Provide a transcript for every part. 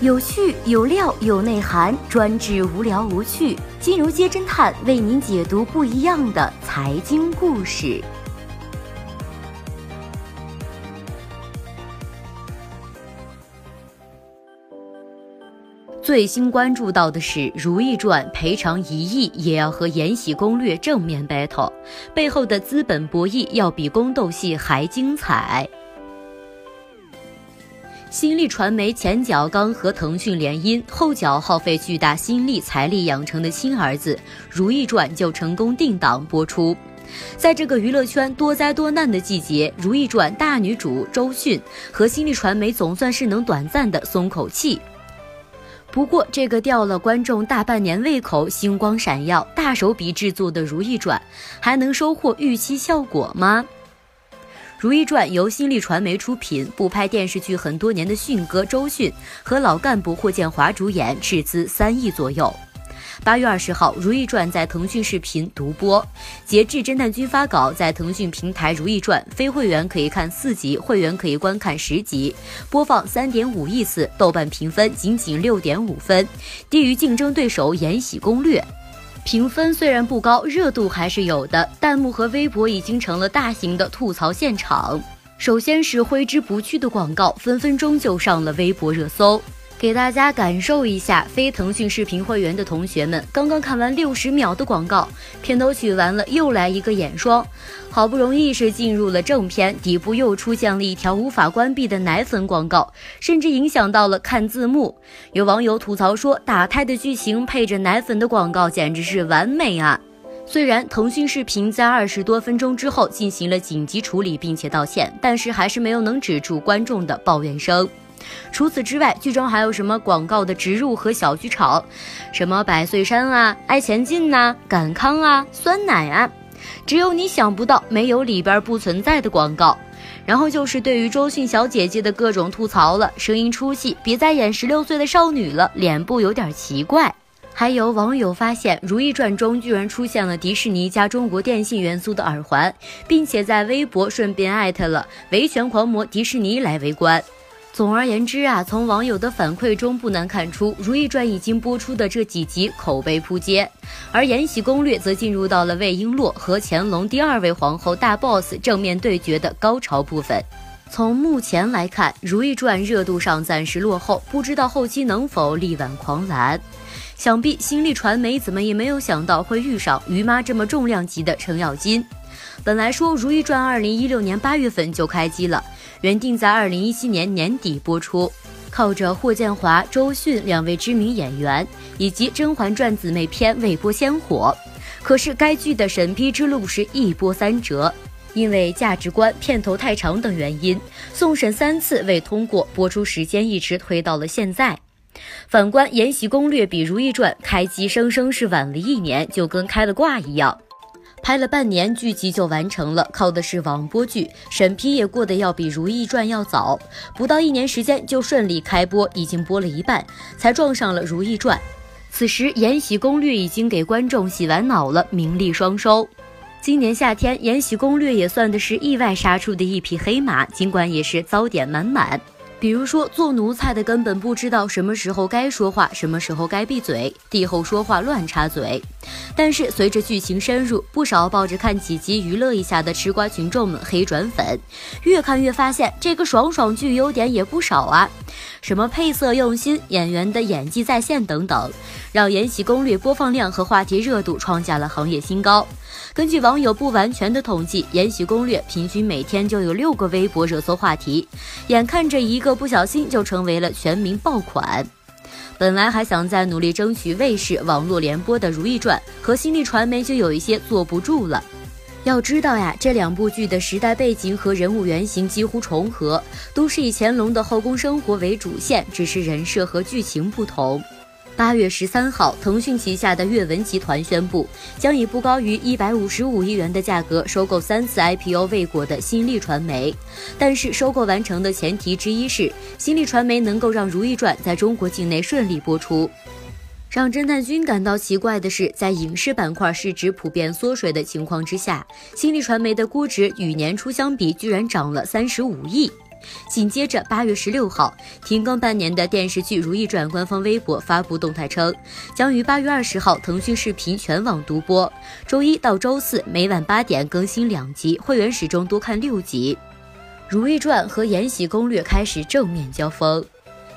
有趣有料有内涵，专治无聊无趣。金融街侦探为您解读不一样的财经故事。最新关注到的是《如懿传》赔偿一亿也要和《延禧攻略》正面 battle，背后的资本博弈要比宫斗戏还精彩。新力传媒前脚刚和腾讯联姻，后脚耗费巨大心力财力养成的亲儿子《如懿传》就成功定档播出。在这个娱乐圈多灾多难的季节，《如懿传》大女主周迅和新力传媒总算是能短暂的松口气。不过，这个吊了观众大半年胃口、星光闪耀、大手笔制作的《如懿传》，还能收获预期效果吗？《如懿传》由新力传媒出品，不拍电视剧很多年的迅哥周迅和老干部霍建华主演，斥资三亿左右。八月二十号，《如懿传》在腾讯视频独播。截至侦探君发稿，在腾讯平台，《如懿传》非会员可以看四集，会员可以观看十集，播放三点五亿次，豆瓣评分仅仅六点五分，低于竞争对手《延禧攻略》。评分虽然不高，热度还是有的。弹幕和微博已经成了大型的吐槽现场。首先是挥之不去的广告，分分钟就上了微博热搜。给大家感受一下，非腾讯视频会员的同学们，刚刚看完六十秒的广告，片头曲完了，又来一个眼霜，好不容易是进入了正片，底部又出现了一条无法关闭的奶粉广告，甚至影响到了看字幕。有网友吐槽说，打胎的剧情配着奶粉的广告，简直是完美啊！虽然腾讯视频在二十多分钟之后进行了紧急处理，并且道歉，但是还是没有能止住观众的抱怨声。除此之外，剧中还有什么广告的植入和小剧场，什么百岁山啊、爱前进呐、感康啊、酸奶啊，只有你想不到，没有里边不存在的广告。然后就是对于周迅小姐姐的各种吐槽了，声音出戏，别再演十六岁的少女了，脸部有点奇怪。还有网友发现，《如懿传》中居然出现了迪士尼加中国电信元素的耳环，并且在微博顺便艾特了维权狂魔迪士尼来围观。总而言之啊，从网友的反馈中不难看出，《如懿传》已经播出的这几集口碑扑街，而《延禧攻略》则进入到了魏璎珞和乾隆第二位皇后大 boss 正面对决的高潮部分。从目前来看，《如懿传》热度上暂时落后，不知道后期能否力挽狂澜。想必新力传媒怎么也没有想到会遇上于妈这么重量级的程咬金。本来说《如懿传》二零一六年八月份就开机了。原定在二零一七年年底播出，靠着霍建华、周迅两位知名演员以及《甄嬛传》姊妹篇未播先火。可是该剧的审批之路是一波三折，因为价值观、片头太长等原因，送审三次未通过，播出时间一直推到了现在。反观《延禧攻略》比《如懿传》开机生生是晚了一年，就跟开了挂一样。拍了半年，剧集就完成了，靠的是网播剧，审批也过得要比《如懿传》要早，不到一年时间就顺利开播，已经播了一半，才撞上了《如懿传》。此时，《延禧攻略》已经给观众洗完脑了，名利双收。今年夏天，《延禧攻略》也算的是意外杀出的一匹黑马，尽管也是槽点满满。比如说，做奴才的根本不知道什么时候该说话，什么时候该闭嘴，帝后说话乱插嘴。但是随着剧情深入，不少抱着看几集娱乐一下的吃瓜群众们黑转粉，越看越发现这个爽爽剧优点也不少啊，什么配色用心、演员的演技在线等等，让《延禧攻略》播放量和话题热度创下了行业新高。根据网友不完全的统计，《延禧攻略》平均每天就有六个微博热搜话题，眼看着一个不小心就成为了全民爆款。本来还想再努力争取卫视网络联播的《如懿传》，和新力传媒就有一些坐不住了。要知道呀，这两部剧的时代背景和人物原型几乎重合，都是以乾隆的后宫生活为主线，只是人设和剧情不同。八月十三号，腾讯旗下的阅文集团宣布，将以不高于一百五十五亿元的价格收购三次 IPO 未果的新力传媒。但是，收购完成的前提之一是，新力传媒能够让《如懿传》在中国境内顺利播出。让侦探君感到奇怪的是，在影视板块市值普遍缩水的情况之下，新力传媒的估值与年初相比居然涨了三十五亿。紧接着八月十六号，停更半年的电视剧《如懿传》官方微博发布动态称，将于八月二十号腾讯视频全网独播，周一到周四每晚八点更新两集，会员始终多看六集。《如懿传》和《延禧攻略》开始正面交锋。《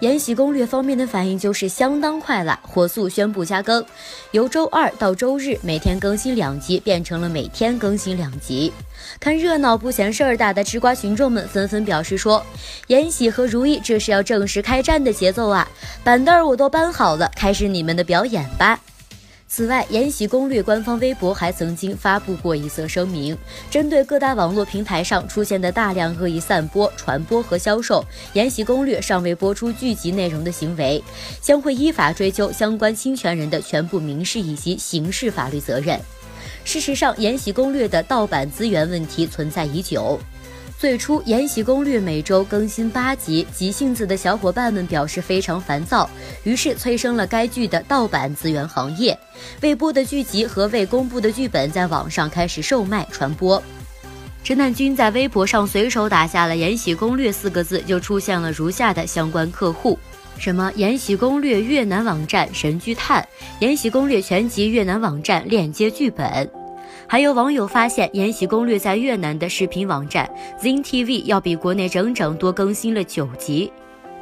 延禧攻略》方面的反应就是相当快了，火速宣布加更，由周二到周日每天更新两集，变成了每天更新两集。看热闹不嫌事儿大的吃瓜群众们纷纷表示说：“延禧和如意这是要正式开战的节奏啊！板凳我都搬好了，开始你们的表演吧。”此外，《延禧攻略》官方微博还曾经发布过一则声明，针对各大网络平台上出现的大量恶意散播、传播和销售《延禧攻略》尚未播出剧集内容的行为，将会依法追究相关侵权人的全部民事以及刑事法律责任。事实上，《延禧攻略》的盗版资源问题存在已久。最初，《延禧攻略》每周更新八集，急性子的小伙伴们表示非常烦躁，于是催生了该剧的盗版资源行业。未播的剧集和未公布的剧本在网上开始售卖传播。侦探君在微博上随手打下了“延禧攻略”四个字，就出现了如下的相关客户：什么“延禧攻略”越南网站神剧探，“延禧攻略”全集越南网站链接剧本。还有网友发现，《延禧攻略》在越南的视频网站 Zin TV 要比国内整整多更新了九集。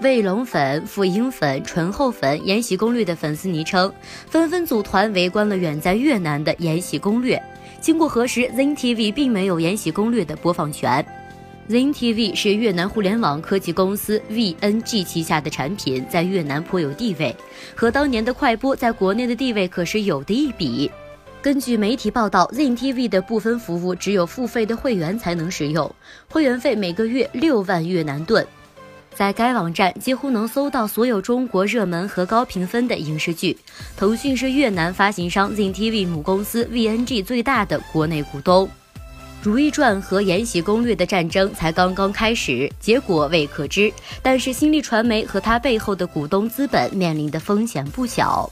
卫龙粉、富英粉、醇厚粉，《延禧攻略》的粉丝昵称纷纷组团围观了远在越南的《延禧攻略》。经过核实，Zin TV 并没有《延禧攻略》的播放权。Zin TV 是越南互联网科技公司 VNG 旗下的产品，在越南颇有地位，和当年的快播在国内的地位可是有的一比。根据媒体报道，Zin TV 的部分服务只有付费的会员才能使用，会员费每个月六万越南盾。在该网站几乎能搜到所有中国热门和高评分的影视剧。腾讯是越南发行商 Zin TV 母公司 VNG 最大的国内股东。《如懿传》和《延禧攻略》的战争才刚刚开始，结果未可知。但是新力传媒和它背后的股东资本面临的风险不小。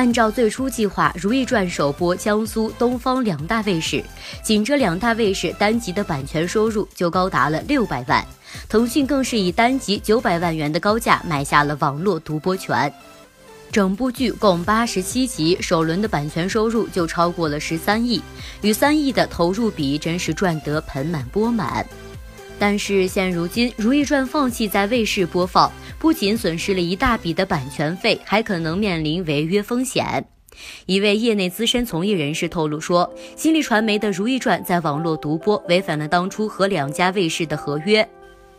按照最初计划，《如懿传》首播江苏、东方两大卫视，仅这两大卫视单集的版权收入就高达了六百万。腾讯更是以单集九百万元的高价买下了网络独播权。整部剧共八十七集，首轮的版权收入就超过了十三亿，与三亿的投入比，真是赚得盆满钵满。但是现如今，《如懿传》放弃在卫视播放，不仅损失了一大笔的版权费，还可能面临违约风险。一位业内资深从业人士透露说，新力传媒的《如懿传》在网络独播，违反了当初和两家卫视的合约。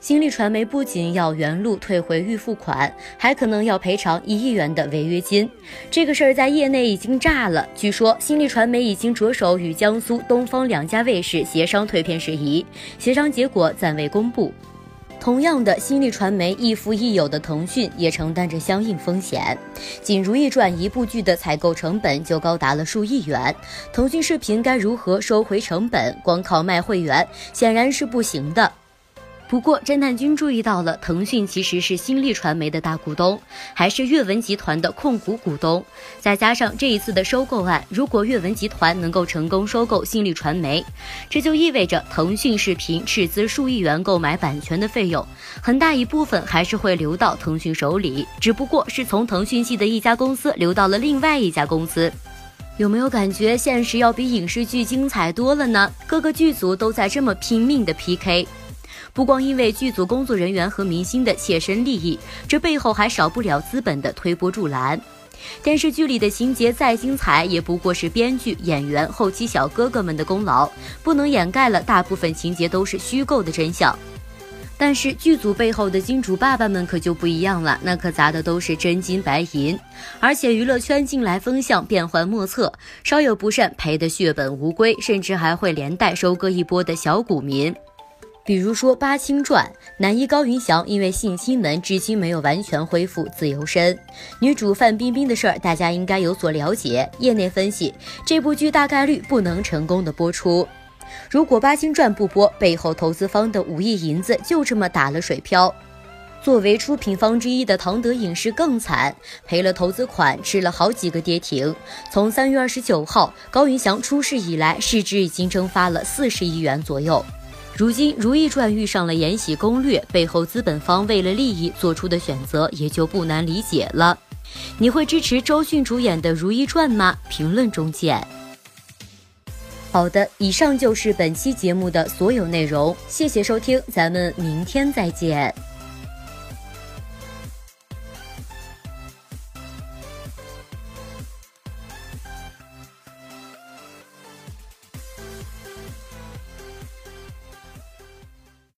新力传媒不仅要原路退回预付款，还可能要赔偿一亿元的违约金。这个事儿在业内已经炸了。据说新力传媒已经着手与江苏、东方两家卫视协商退片事宜，协商结果暂未公布。同样的，新力传媒亦父亦友的腾讯也承担着相应风险。仅《如懿传》一部剧的采购成本就高达了数亿元，腾讯视频该如何收回成本？光靠卖会员显然是不行的。不过，侦探君注意到了，腾讯其实是新力传媒的大股东，还是阅文集团的控股股东。再加上这一次的收购案，如果阅文集团能够成功收购新力传媒，这就意味着腾讯视频斥资数亿元购买版权的费用，很大一部分还是会流到腾讯手里，只不过是从腾讯系的一家公司流到了另外一家公司。有没有感觉现实要比影视剧精彩多了呢？各个剧组都在这么拼命的 PK。不光因为剧组工作人员和明星的切身利益，这背后还少不了资本的推波助澜。电视剧里的情节再精彩，也不过是编剧、演员、后期小哥哥们的功劳，不能掩盖了大部分情节都是虚构的真相。但是剧组背后的金主爸爸们可就不一样了，那可砸的都是真金白银。而且娱乐圈近来风向变幻莫测，稍有不慎赔得血本无归，甚至还会连带收割一波的小股民。比如说《八星传》，男一高云翔因为性侵门，至今没有完全恢复自由身。女主范冰冰的事儿，大家应该有所了解。业内分析，这部剧大概率不能成功的播出。如果《八星传》不播，背后投资方的五亿银子就这么打了水漂。作为出品方之一的唐德影视更惨，赔了投资款，吃了好几个跌停。从三月二十九号高云翔出事以来，市值已经蒸发了四十亿元左右。如今《如懿传》遇上了《延禧攻略》，背后资本方为了利益做出的选择也就不难理解了。你会支持周迅主演的《如懿传》吗？评论中见。好的，以上就是本期节目的所有内容，谢谢收听，咱们明天再见。